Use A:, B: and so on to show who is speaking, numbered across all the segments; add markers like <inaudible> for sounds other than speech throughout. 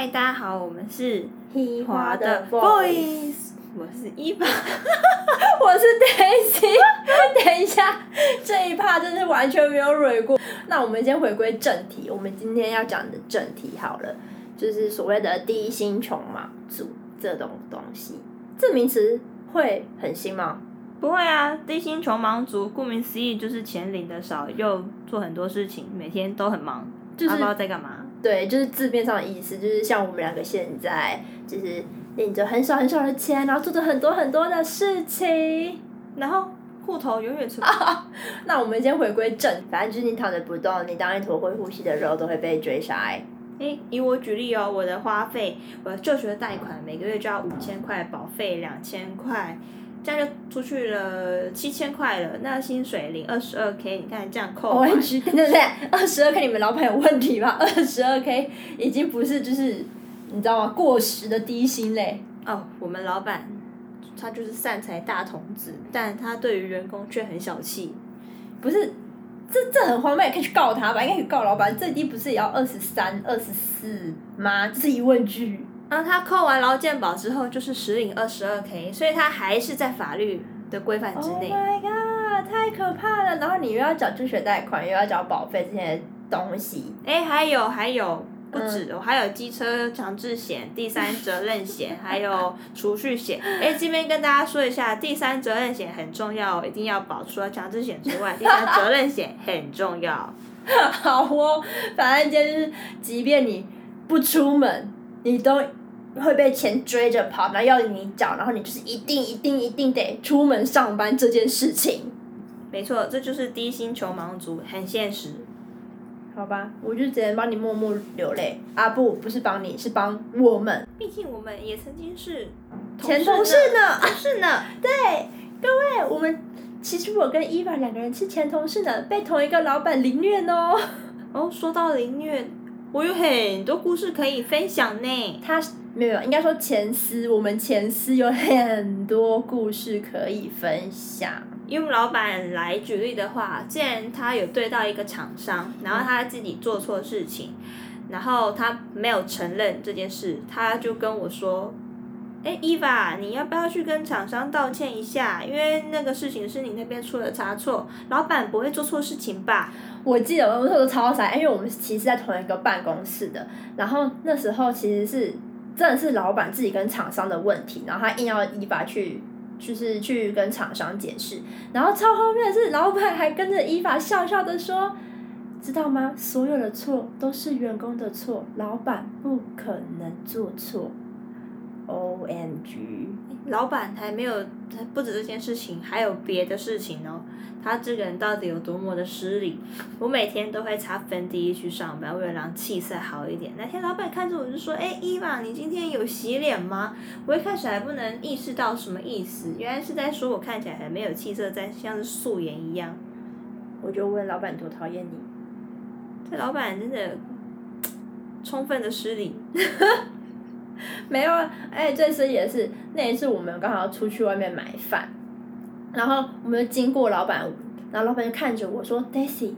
A: 嗨，大家好，我们是
B: 一
A: 华的
B: Voice，
A: 我是伊娃。<laughs>
B: 我是 Daisy。<laughs> 等一下，这一趴真是完全没有蕊过。那我们先回归正题，我们今天要讲的正题好了，就是所谓的低薪穷忙族这种东西。这名词会很新吗？
A: 不会啊，低薪穷忙族，顾名思义就是钱领的少，又做很多事情，每天都很忙，
B: 就是
A: 不知道在干嘛。
B: 对，就是字面上的意思，就是像我们两个现在就是领着很少很少的钱，然后做着很多很多的事情。
A: 然后户头永远存不 <laughs>
B: 那我们先回归正，反正就是你躺着不动，你当一坨会呼吸的肉都会被追杀、欸。
A: 诶，以我举例哦，我的花费，我的就学贷款每个月就要五千块，保费两千块，这样就出去了七千块了。那薪水领二十二 k，你看这样扣 <laughs>
B: 对不对？二十二 k 你们老板有问题吧？二十二 k <laughs> 已经不是就是你知道吗？过时的低薪嘞。
A: 哦，我们老板他就是善财大童子，但他对于员工却很小气。
B: 不是，这这很荒谬，可以去告他吧？应该可以告老板，最低不是也要二十三、二十四吗？这是疑问句。
A: 然后他扣完劳健保之后，就是实领二十二 k，所以他还是在法律的规范之
B: Oh
A: 内。
B: my god，太可怕了！然后你又要缴助学贷款，又要缴保费这些东西。
A: 哎，还有还有，不止，我还有机车强制险、第三责任险，还有储蓄险。哎，这边跟大家说一下，第三责任险很重要，一定要保。除了强制险之外，第三责任险很重要。<laughs>
B: 好哦，反正就是，即便你不出门，你都会被钱追着跑，然后要你缴，然后你就是一定一定一定得出门上班这件事情，
A: 没错，这就是低薪穷忙族，很现实。
B: 好吧？我就只能帮你默默流泪啊！不，不是帮你，是帮我们
A: 毕竟我们也曾经是
B: 前同事呢。
A: 同事呢。
B: 对，各位，我们其实我跟伊娃两个人是前同事呢，被同一个老板凌虐哦。
A: 哦，说到凌虐，我有很多故事可以分享呢。
B: 他没有，应该说前司，我们前司有很多故事可以分享。
A: 用老板来举例的话，既然他有对到一个厂商，然后他自己做错事情，然后他没有承认这件事，他就跟我说：“哎，伊娃，你要不要去跟厂商道歉一下？因为那个事情是你那边出了差错，老板不会做错事情吧？”
B: 我记得我那时候超傻，因为我们其实在同一个办公室的，然后那时候其实是真的是老板自己跟厂商的问题，然后他硬要伊娃去。就是去跟厂商解释，然后超后面是老板还跟着伊娃笑笑的说，知道吗？所有的错都是员工的错，老板不可能做错。O M G，
A: 老板还没有，不止这件事情，还有别的事情哦。他这个人到底有多么的失礼？我每天都会擦粉底液去上班，为了让气色好一点。那天老板看着我就说：“哎，伊娃，你今天有洗脸吗？”我一开始还不能意识到什么意思，原来是在说我看起来很没有气色，在像是素颜一样。
B: 我就问老板多讨厌你。
A: 这老板真的充分的失礼。<laughs>
B: 没有啊，哎，最失礼的是那一次我们刚好出去外面买饭，然后我们就经过老板，然后老板就看着我说：“Daisy，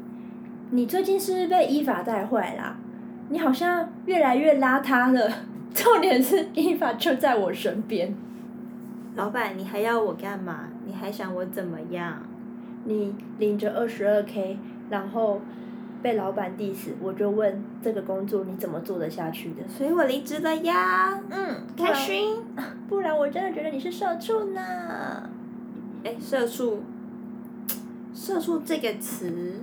B: 你最近是不是被依法带坏啦？你好像越来越邋遢了。<laughs> 重点是依法就在我身边，
A: 老板，你还要我干嘛？你还想我怎么样？
B: 你领着二十二 k，然后被老板 diss，我就问这个工作你怎么做得下去的？
A: 所以我离职了呀。
B: 嗯，
A: 开心。<laughs>
B: 不然我真的觉得你是社畜呢。
A: 哎，社畜，社畜这个词，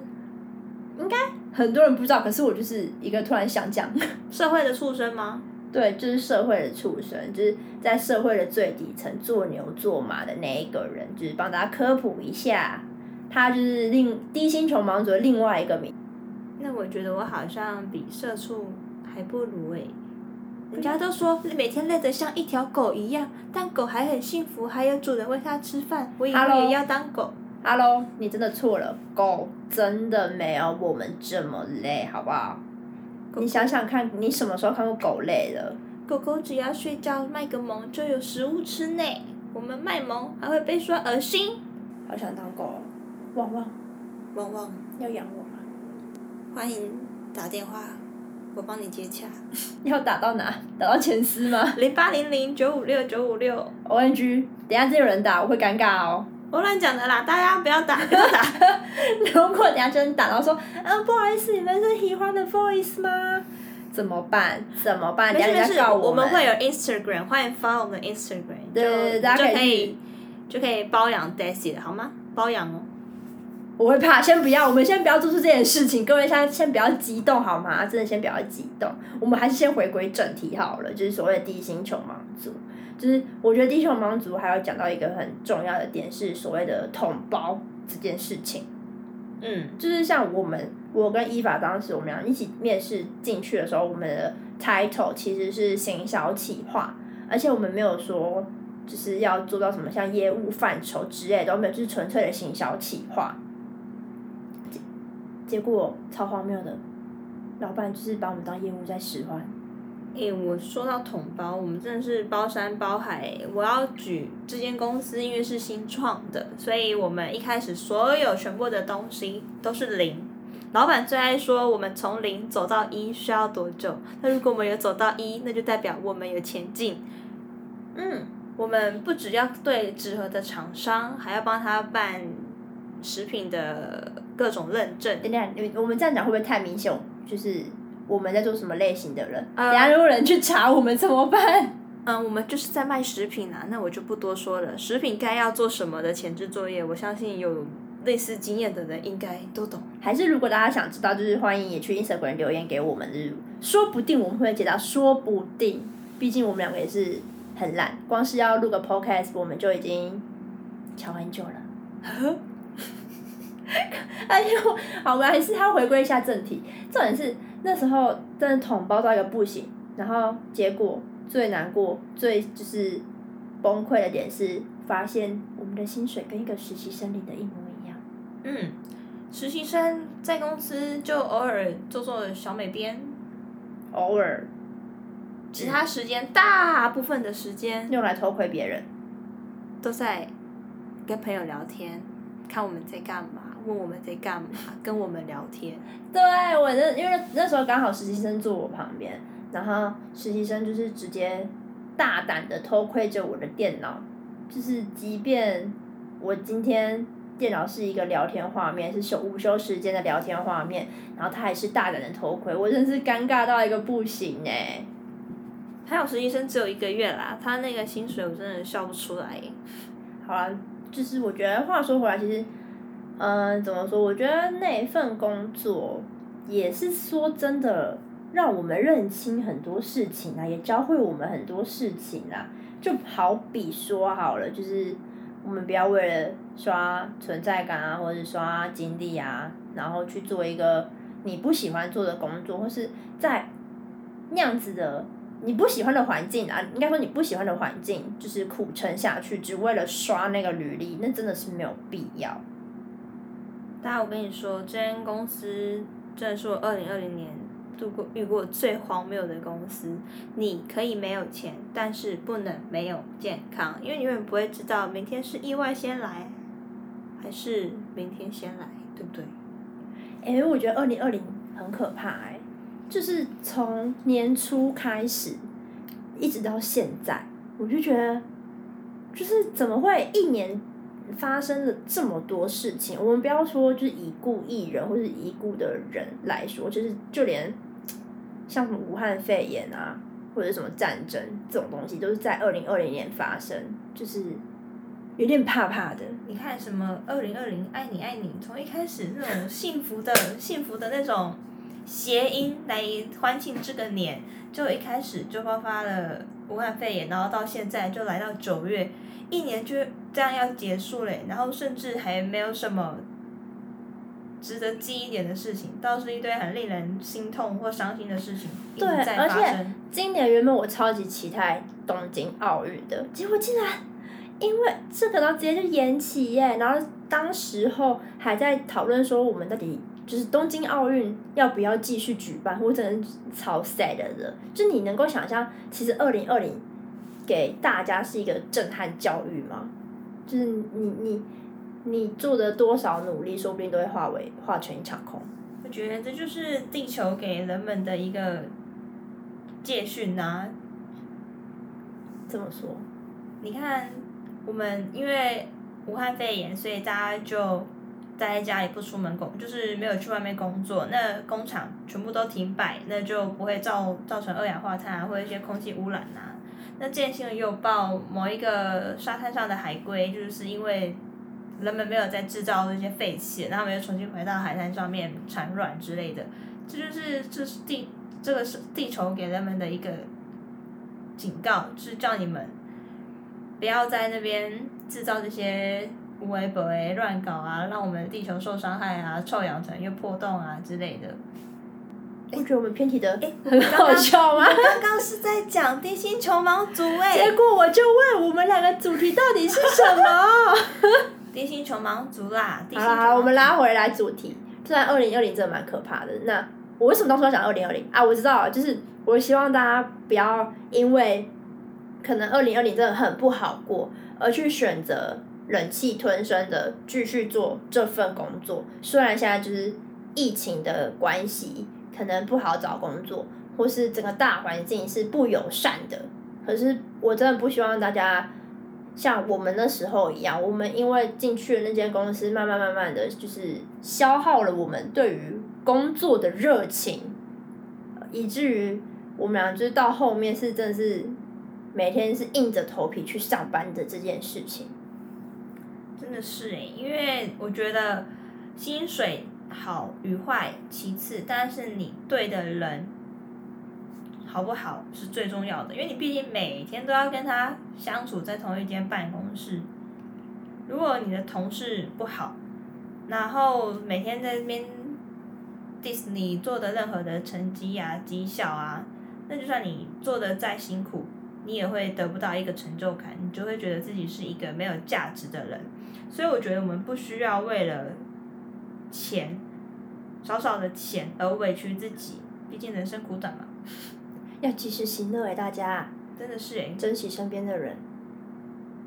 A: 应该
B: 很多人不知道，可是我就是一个突然想讲，<laughs>
A: 社会的畜生吗？
B: 对，就是社会的畜生，就是在社会的最底层做牛做马的那一个人，就是帮大家科普一下，他就是另低薪穷忙族的另外一个名。
A: 那我觉得我好像比社畜还不如诶、人家都说每天累得像一条狗一样，但狗还很幸福，还有主人喂它吃饭。我以后也要当狗。
B: Hello，你真的错了，狗真的没有我们这么累，好不好？
A: 狗
B: 你想想看，你什么时候看过狗累了？
A: 狗狗只要睡觉卖个萌就有食物吃呢。我们卖萌还会被说恶心。
B: 好想当狗哦，旺旺
A: 汪汪，
B: 要养我吗？
A: 欢迎打电话我帮你接洽。<laughs>
B: 要打到哪？打到前司吗
A: 零八零零九五六九五六。
B: ？O N G，等一下真有人打，我会尴尬哦。
A: 我乱讲的啦，大家不要打，不要打。<laughs>
B: 如果等一下真打，然后说，嗯，不好意思，你们是喜欢的 voice 吗？怎么办？怎么办？等一下
A: 没事没事，
B: 人家告们。
A: 我们会有 Instagram，欢迎 follow 我们的 Instagram，
B: 对对对
A: 就
B: 大家可以
A: 就可以就可以包养 Daisy 了，好吗？包养哦。
B: 我会怕，先不要，我们先不要做出这件事情，各位先先不要激动好吗？真的先不要激动，我们还是先回归正题好了，就是所谓的低星球盲族。就是我觉得低星球盲族还要讲到一个很重要的点是所谓的同胞这件事情。
A: 嗯，
B: 就是像我们，我跟伊法当时我们俩一起面试进去的时候，我们的 title 其实是行销企划，而且我们没有说就是要做到什么像业务范畴之类的都没有，就是纯粹的行销企划。结果超荒谬的，老板就是把我们当业务在使唤。
A: 诶、我说到统包，我们真的是包山包海。我要举这间公司，因为是新创的，所以我们一开始所有全部的东西都是零。老板最爱说，我们从零走到一需要多久？那如果我们有走到一，那就代表我们有前进。
B: 嗯，
A: 我们不只要对纸盒的厂商，还要帮他办食品的各种认证。
B: 等一下，你我们这样讲会不会太明显？就是我们在做什么类型的人？
A: 呃
B: 等下如果有人去查我们怎么办？
A: 嗯，我们就是在卖食品啊，那我就不多说了。食品该要做什么的前置作业，我相信有类似经验的人应该都懂。
B: 还是如果大家想知道，就是欢迎也去 Instagram 留言给我们，就是说不定我们会解答，说不定，毕竟我们两个也是很懒，光是要录个 podcast 我们就已经瞧很久了。<laughs> <laughs> 哎呦，好，我们还是要回归一下正题。重点是那时候真的捅包到一个不行，然后结果最难过、最就是崩溃的点是，发现我们的薪水跟一个实习生领的一模一样。
A: 嗯，实习生在公司就偶尔做做小美编，
B: 偶尔
A: 其他时间大部分的时间
B: 用来偷窥别人。
A: 都在跟朋友聊天，看我们在干嘛，问我们在干嘛，跟我们聊天。
B: 对我那因为那时候刚好实习生坐我旁边，然后实习生就是直接大胆的偷窥着我的电脑，就是即便我今天电脑是一个聊天画面，是休午休时间的聊天画面，然后他还是大胆的偷窥，我真是尴尬到一个不行哎、
A: 还有实习生只有一个月啦，他那个薪水我真的笑不出来。
B: 好啦，就是我觉得话说回来，其实，嗯、怎么说？我觉得那份工作也是说真的，让我们认清很多事情啊，也教会我们很多事情啊。就好比说好了，就是我们不要为了刷存在感啊，或者刷经历啊，然后去做一个你不喜欢做的工作，或是在那样子的你不喜欢的环境啊，应该说你不喜欢的环境，就是苦撑下去，只为了刷那个履历，那真的是没有必要。
A: 大家，我跟你说，这间公司真的是我二零二零年度过遇过最荒谬的公司。你可以没有钱，但是不能没有健康，因为你永远不会知道明天是意外先来，还是明天先来，对不对？
B: 哎、我觉得二零二零很可怕哎、就是从年初开始，一直到现在，我就觉得，就是怎么会一年发生了这么多事情？我们不要说就是已故艺人或是已故的人来说，就是就连 <tsk> 像什么武汉肺炎啊，或者什么战争这种东西，都是在二零二零年发生，就是有点怕怕的。
A: 你看什么二零二零爱你爱你，从一开始那种幸福的幸福的那种谐音来欢庆这个年，就一开始就爆发了武汉肺炎，然后到现在就来到九月，一年就这样要结束嘞，然后甚至还没有什么值得记一点的事情，倒是一堆很令人心痛或伤心的事情
B: 对
A: 在
B: 而且。今年原本我超级期待东京奥运的，结果竟然因为这个，然后直接就延期耶。然后当时候还在讨论说，我们到底就是东京奥运要不要继续举办，我真的超 sad 的。就你能够想象，其实二零二零给大家是一个震撼教育吗？就是你你你做的多少努力，说不定都会化为化成一场空。
A: 我觉得这就是地球给人们的一个戒训呐、
B: 这么说，
A: 你看，我们因为武汉肺炎，所以大家就待在家里不出门工，就是没有去外面工作。那工厂全部都停摆，那就不会造造成二氧化碳啊，或者一些空气污染啊。那之前新闻也有报某一个沙滩上的海龟，就是因为人们没有在制造这些废气，然后他们又重新回到海滩上面产卵之类的。这就是这是地这个是地球给人们的一个警告，是叫你们不要在那边制造这些无为不为乱搞啊，让我们的地球受伤害啊，臭氧层又破洞啊之类的。
B: 我觉得我们偏题的
A: 诶 <laughs>
B: 很好笑吗？
A: 刚刚是在讲地心球盲族 <laughs> 哎、
B: 结果我就问我们两个主题到底是什么？<laughs>
A: 地心球盲族啦，地
B: 好
A: 心球
B: 了好了，我们拉回来主题。虽然二零二零真的蛮可怕的，那我为什么当初要讲二零二零啊？我知道了，就是我希望大家不要因为可能二零二零真的很不好过，而去选择忍气吞声的继续做这份工作。虽然现在就是疫情的关系，可能不好找工作，或是整个大环境是不友善的，可是我真的不希望大家像我们那时候一样，我们因为进去了那间公司，慢慢慢慢的就是消耗了我们对于工作的热情，以至于我们俩就是到后面是真的是每天是硬着头皮去上班的这件事情。
A: 真的是哎、因为我觉得薪水好与坏其次，但是你对的人好不好是最重要的，因为你毕竟每天都要跟他相处在同一间办公室。如果你的同事不好，然后每天在那边 diss 你做的任何的成绩啊、绩效啊，那就算你做的再辛苦，你也会得不到一个成就感，你就会觉得自己是一个没有价值的人。所以我觉得我们不需要为了钱，少少的钱而委屈自己，毕竟人生苦短嘛，<laughs>
B: 要及时行乐哎，大家
A: 真的是哎、
B: 珍惜身边的人。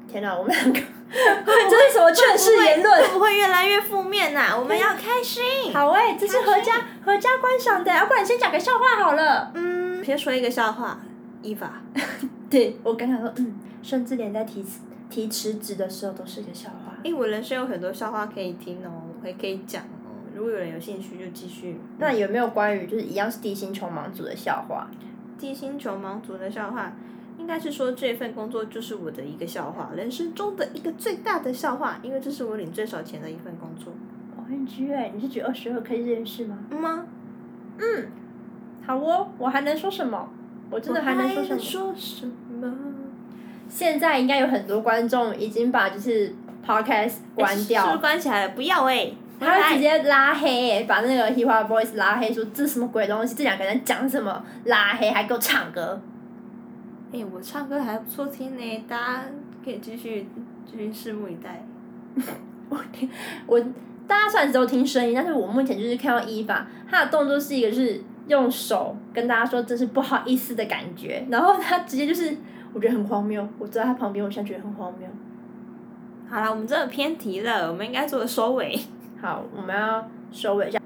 B: 天哪，我们两个 <laughs> 这是什么劝世言论？
A: 会不会越来越负面呐、我们要开心。
B: 好哎、这是合家合家观赏的，要不然先讲个笑话好了。
A: 嗯，先说一个笑话，伊娃。<laughs>
B: 对我刚刚说，嗯，甚至连在提辞提辞职的时候都是个笑话。
A: 因为我人生有很多笑话可以听哦，我还可以讲哦。如果有人有兴趣，就继续。
B: 那有没有关于就是一样是地心穷忙族的笑话？
A: 地心球盲族的笑话，应该是说这份工作就是我的一个笑话，人生中的一个最大的笑话，因为这是我领最少钱的一份工作。
B: O N G 哎，你是举二十二 K 这件事吗？
A: 嗯吗？
B: 好哦，我还能说什么？我真的还能说什么？
A: 说什么？
B: 现在应该有很多观众已经把就是 podcast 关掉
A: 是，关起来了？不要哎、
B: 他会直接拉黑耶，把那个 Hip Hop Boys 拉黑，说这什么鬼东西？这两个人讲什么？拉黑还给我唱歌。
A: 哎、我唱歌还不错听呢，大家可以继续继续拭目以待。<laughs>
B: 我听我大家虽然只有听声音，但是我目前就是看到伊法，他的动作是一个是用手跟大家说这是不好意思的感觉，然后他直接就是我觉得很荒谬，我坐在他旁边，我现在觉得很荒谬。
A: 好了，我们真的偏题了，我们应该做个收尾。
B: 好，我们要收尾一下。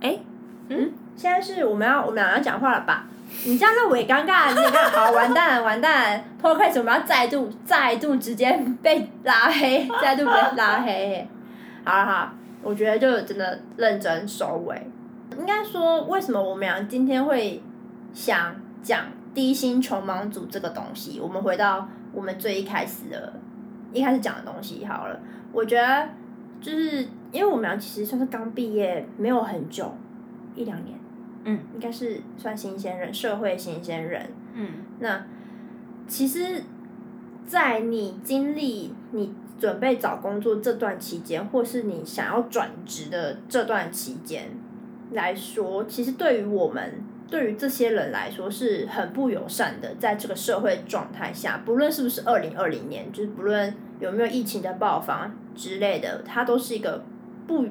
A: 哎、
B: 嗯，现在是我们要我们俩要讲话了吧？你这样让我也尴尬，你看，好完蛋了完蛋了 p o d c a s 我们要再度再度直接被拉黑，再度被拉黑。好了好，我觉得就真的认真收尾。应该说，为什么我们俩今天会想讲低薪穷忙族这个东西？我们回到我们最一开始的，一开始讲的东西好了。我觉得就是因为我们俩其实算是刚毕业，没有很久，一两年，
A: 嗯，
B: 应该是算新鲜人，社会新鲜人。
A: 嗯，
B: 那其实，在你经历你准备找工作这段期间，或是你想要转职的这段期间来说，其实对于我们，对于这些人来说是很不友善的。在这个社会状态下，不论是不是二零二零年，就是不论有没有疫情的爆发之类的，它都是一个不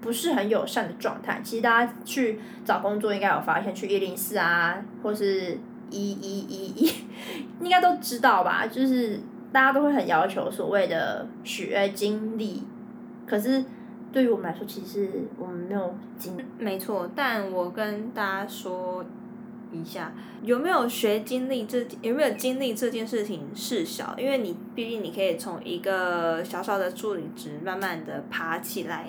B: 不是很友善的状态。其实大家去找工作应该有发现，去一零四啊，或是一一一一，<laughs> 应该都知道吧？就是大家都会很要求所谓的学经历，可是对于我们来说，其实我们没有经
A: 没错，但我跟大家说一下，有没有学经历这有没有经历这件事情事小，因为你毕竟你可以从一个小小的助理职慢慢的爬起来，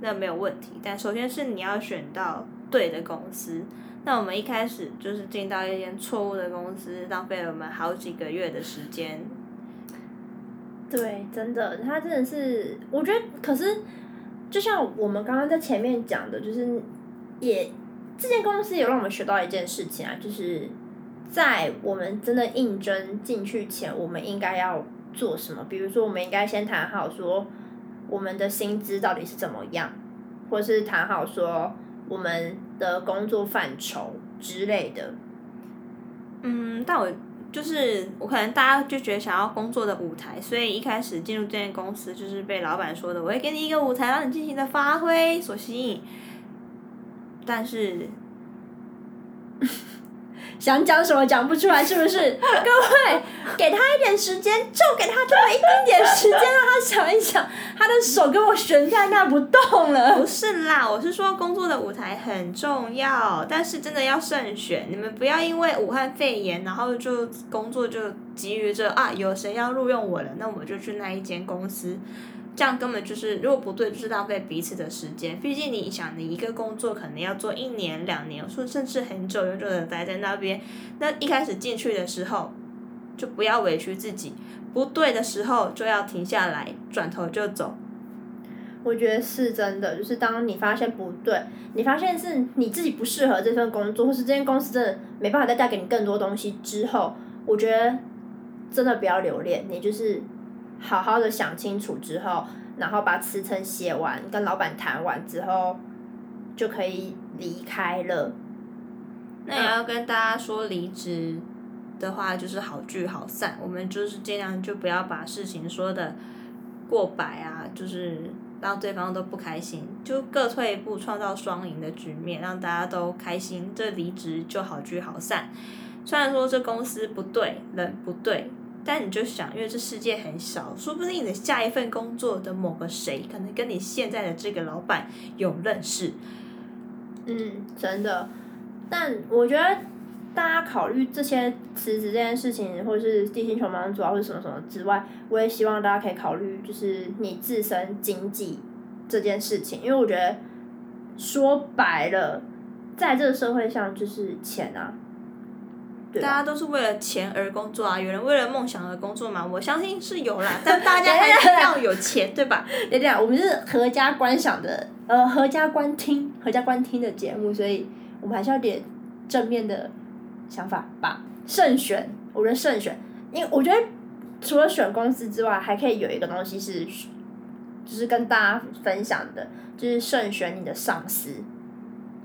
A: 那没有问题。但首先是你要选到对的公司。那我们一开始就是进到一间错误的公司，浪费了我们好几个月的时间。
B: 对，真的，他真的是，我觉得，可是，就像我们刚刚在前面讲的，就是也这间公司也让我们学到一件事情啊，就是在我们真的应征进去前，我们应该要做什么？比如说，我们应该先谈好说我们的薪资到底是怎么样，或是谈好说我们的工作范畴之类的。
A: 嗯，但我。就是我可能大家就觉得想要工作的舞台，所以一开始进入这间公司就是被老板说的，我会给你一个舞台让你尽情的发挥所吸引，但是。
B: 想讲什么讲不出来，是不是？<laughs> 各位，给他一点时间，就给他这么一丁点时间，让他想一想。他的手跟我悬在那不动了。
A: 不是啦，我是说工作的舞台很重要，但是真的要慎选。你们不要因为武汉肺炎，然后就工作就急于着啊，有谁要录用我了，那我就去那一间公司。这样根本就是，如果不对，就是浪费彼此的时间。毕竟你想，你一个工作可能要做一年、两年，说甚至很久、很久的待在那边。那一开始进去的时候，就不要委屈自己，不对的时候就要停下来，转头就走。
B: 我觉得是真的，就是当你发现不对，你发现是你自己不适合这份工作，或是这间公司真的没办法再带给你更多东西之后，我觉得真的不要留恋，你就是。好好的想清楚之后，然后把辞呈写完，跟老板谈完之后，就可以离开了。
A: 那也要跟大家说，离职的话就是好聚好散。我们就是尽量就不要把事情说的过百啊，就是让对方都不开心，就各退一步，创造双赢的局面，让大家都开心。这离职就好聚好散。虽然说这公司不对，人不对。但你就想，因为这世界很小，说不定你的下一份工作的某个谁，可能跟你现在的这个老板有认识。
B: 嗯，真的。但我觉得大家考虑这些辞职这件事情，或是地心球盲主啊，或者什么什么之外，我也希望大家可以考虑，就是你自身经济这件事情，因为我觉得说白了，在这个社会上就是钱啊。
A: 大家都是为了钱而工作啊，有人为了梦想而工作嘛？我相信是有啦，<laughs> 但大家还是要有钱，对吧？
B: 对对啊，我们是合家观赏的，呃，合家观听、合家观听的节目，所以我们还是要点正面的想法吧。慎选，我觉得慎选，因为我觉得除了选公司之外，还可以有一个东西是，就是跟大家分享的，就是慎选你的上司。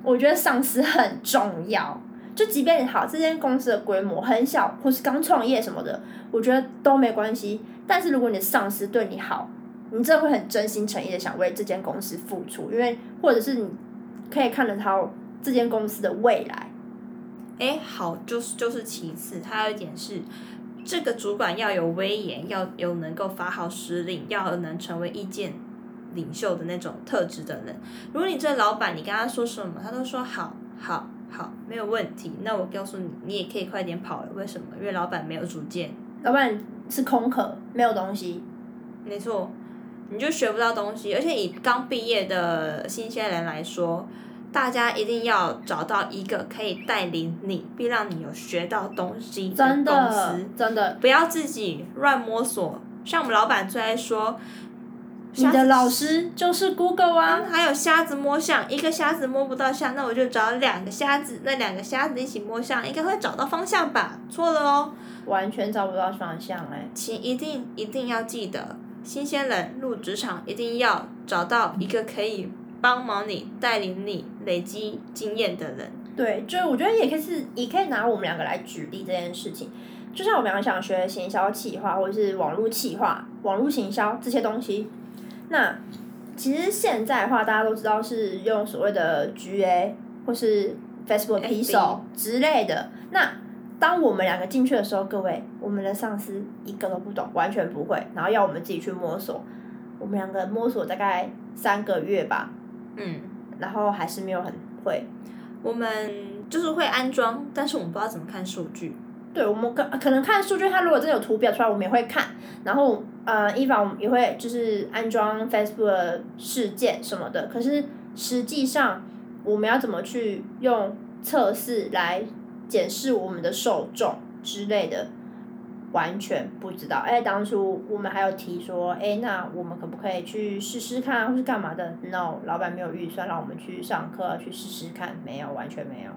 B: 我觉得上司很重要。就即便好，这间公司的规模很小，或是刚创业什么的，我觉得都没关系。但是如果你的上司对你好，你真的会很真心诚意的想为这间公司付出，因为或者是你可以看得到这间公司的未来。
A: 哎，好，就是就是其次，还有一点是，这个主管要有威严，要有能够发号施令，要能成为意见领袖的那种特质的人。如果你这老板，你跟他说什么，他都说好好。好，没有问题。那我告诉你，你也可以快点跑了。为什么？因为老板没有主见。
B: 老板是空壳，没有东西。
A: 没错，你就学不到东西。而且以刚毕业的新鲜人来说，大家一定要找到一个可以带领你，并让你有学到东西的公司。
B: 真的，
A: 不要自己乱摸索。像我们老板最爱说。
B: 你的老师就是 Google 啊，
A: 还有瞎子摸象，一个瞎子摸不到象，那我就找两个瞎子，那两个瞎子一起摸象，应该会找到方向吧？错了哦，
B: 完全找不到方向哎，
A: 请一定一定要记得，新鲜人入职场一定要找到一个可以帮忙你、带领你、累积经验的人。
B: 对，就是我觉得也可以是，也可以拿我们两个来举例这件事情，就像我们想学行销企划或者是网络企划、网络行销这些东西。那其实现在的话，大家都知道是用所谓的 GA 或是 Facebook Pixel 之类的。那当我们两个进去的时候，各位，我们的上司一个都不懂，完全不会，然后要我们自己去摸索。我们两个摸索大概三个月吧，
A: 嗯，
B: 然后还是没有很会。
A: 我们就是会安装，但是我们不知道怎么看数据。
B: 对，我们可可能看数据，它如果真的有图表出来，我们也会看。然后呃，依法我们也会就是安装 Facebook 事件什么的。可是实际上我们要怎么去用测试来检视我们的受众之类的，完全不知道。哎，当初我们还有提说，哎，那我们可不可以去试试看，或是干嘛的？No，老板没有预算让我们去上课去试试看，没有，完全没有。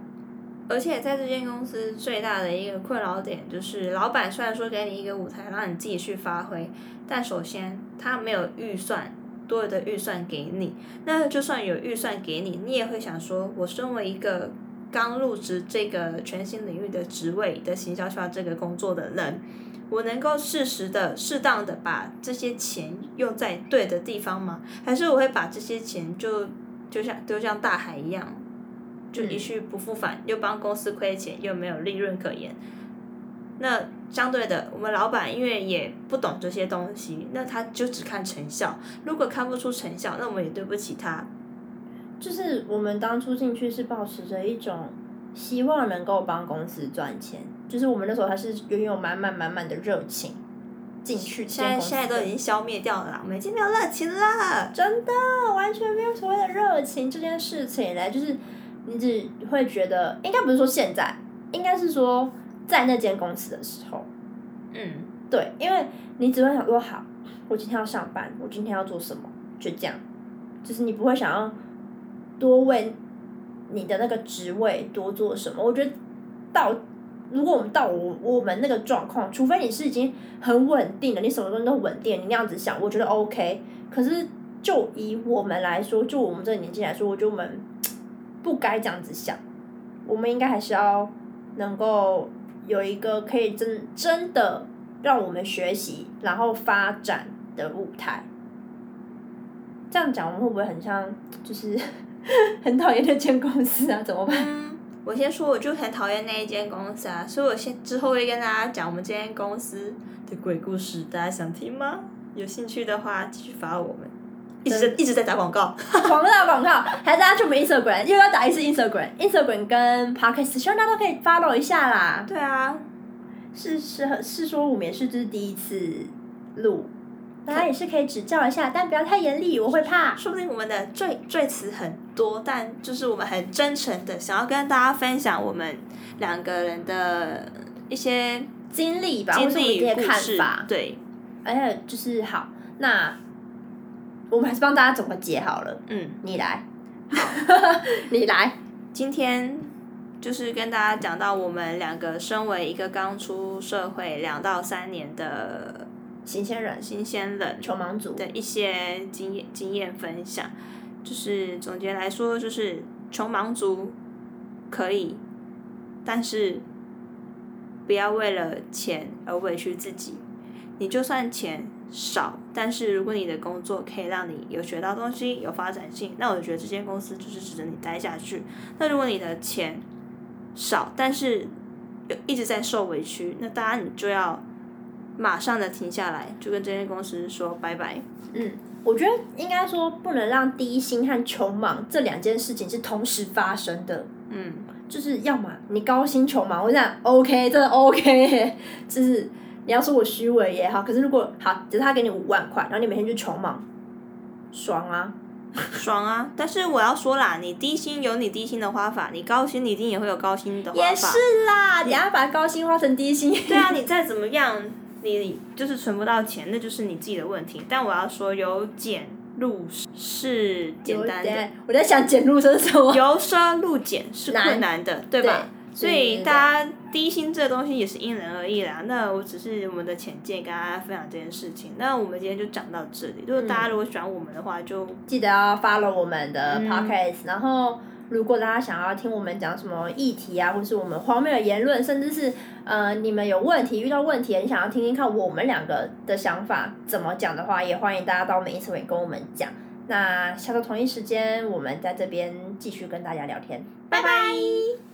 A: 而且在这间公司最大的一个困扰点就是，老板虽然说给你一个舞台让你自己去发挥，但首先他没有预算多余的预算给你。那就算有预算给你，你也会想说，我身为一个刚入职这个全新领域的职位的行销需这个工作的人，我能够适时的、适当的把这些钱用在对的地方吗？还是我会把这些钱就就像丢向大海一样？就一去不复返，又帮公司亏钱，又没有利润可言。那相对的，我们老板因为也不懂这些东西，那他就只看成效。如果看不出成效，那我们也对不起他。
B: 就是我们当初进去是保持着一种希望能够帮公司赚钱，就是我们那时候还是拥有满满满满的热情进去。
A: 现在现在都已经消灭掉了，我们已经没有热情了。
B: 真的，完全没有所谓的热情这件事情嘞，就是。你只会觉得，应该不是说现在，应该是说在那间公司的时候，
A: 嗯，
B: 对，因为你只会想说，好，我今天要上班，我今天要做什么，就这样，就是你不会想要多为你的那个职位多做什么。我觉得到如果我们到我我们那个状况，除非你是已经很稳定的，你什么东西都稳定，你那样子想，我觉得 OK。可是就以我们来说，就我们这个年纪来说，我觉得我们。不该这样子想，我们应该还是要能够有一个可以真真的让我们学习然后发展的舞台。这样讲，我们会不会很像就是 <laughs> 很讨厌那间公司啊？怎么办？
A: 我先说，我就很讨厌那一间公司啊，所以我先之后会跟大家讲我们这间公司的鬼故事，大家想听吗？有兴趣的话，继续发我们。一直一直在打广告，<laughs>
B: 广告打广告，还是大家去我们 Instagram，又要打一次 Instagram，Instagram 跟 Podcast，希望大家都可以 follow 一下啦。
A: 对啊，
B: 是是是说我们也是这是第一次录，大家也是可以指教一下，但不要太严厉，我会怕。
A: 说不定我们的赘赘词很多，但就是我们很真诚的想要跟大家分享我们两个人的一些
B: 经历吧，经历一些看法。
A: 对，
B: 而且就是好那。我们还是帮大家总个结好了。
A: 嗯，
B: 你来，<laughs> 你来。
A: 今天就是跟大家讲到我们两个身为一个刚出社会两到三年的
B: 新鲜人、
A: 新鲜人、
B: 穷忙族
A: 的一些经验经验分享。就是总结来说，就是穷忙族可以，但是不要为了钱而委屈自己。你就算钱。少，但是如果你的工作可以让你有学到东西、有发展性，那我觉得这间公司就是值得你待下去。那如果你的钱少，但是有一直在受委屈，那当然你就要马上的停下来，就跟这间公司说拜拜。
B: 嗯，我觉得应该说不能让低薪和穷忙这两件事情是同时发生的。
A: 嗯，
B: 就是要么你高薪穷忙，我想 OK，真的 OK，就是。你要说我虚伪也好，可是如果好，只是他给你五万块，然后你每天去穷忙，爽啊，<laughs>
A: 爽啊！但是我要说啦，你低薪有你低薪的花法，你高薪你一定也会有高薪的花法。
B: 也是啦，你要把高薪花成低薪。
A: 对啊，<laughs> 你再怎么样，你就是存不到钱，那就是你自己的问题。但我要说，由俭入是简单的。
B: 我在想俭入是什么？
A: 由奢入俭是困难的，对吧？所以大家低薪这东西也是因人而异啦。那我只是我们的浅见，跟大家分享这件事情。那我们今天就讲到这里。如果大家如果喜欢我们的话，就
B: 记得要 follow 我们的 podcast。然后，如果大家想要听我们讲什么议题啊，或是我们荒谬的言论，甚至是呃你们有问题遇到问题，你想要听听看我们两个的想法怎么讲的话，也欢迎大家到每一次会跟我们讲。那下周同一时间，我们在这边继续跟大家聊天。拜拜。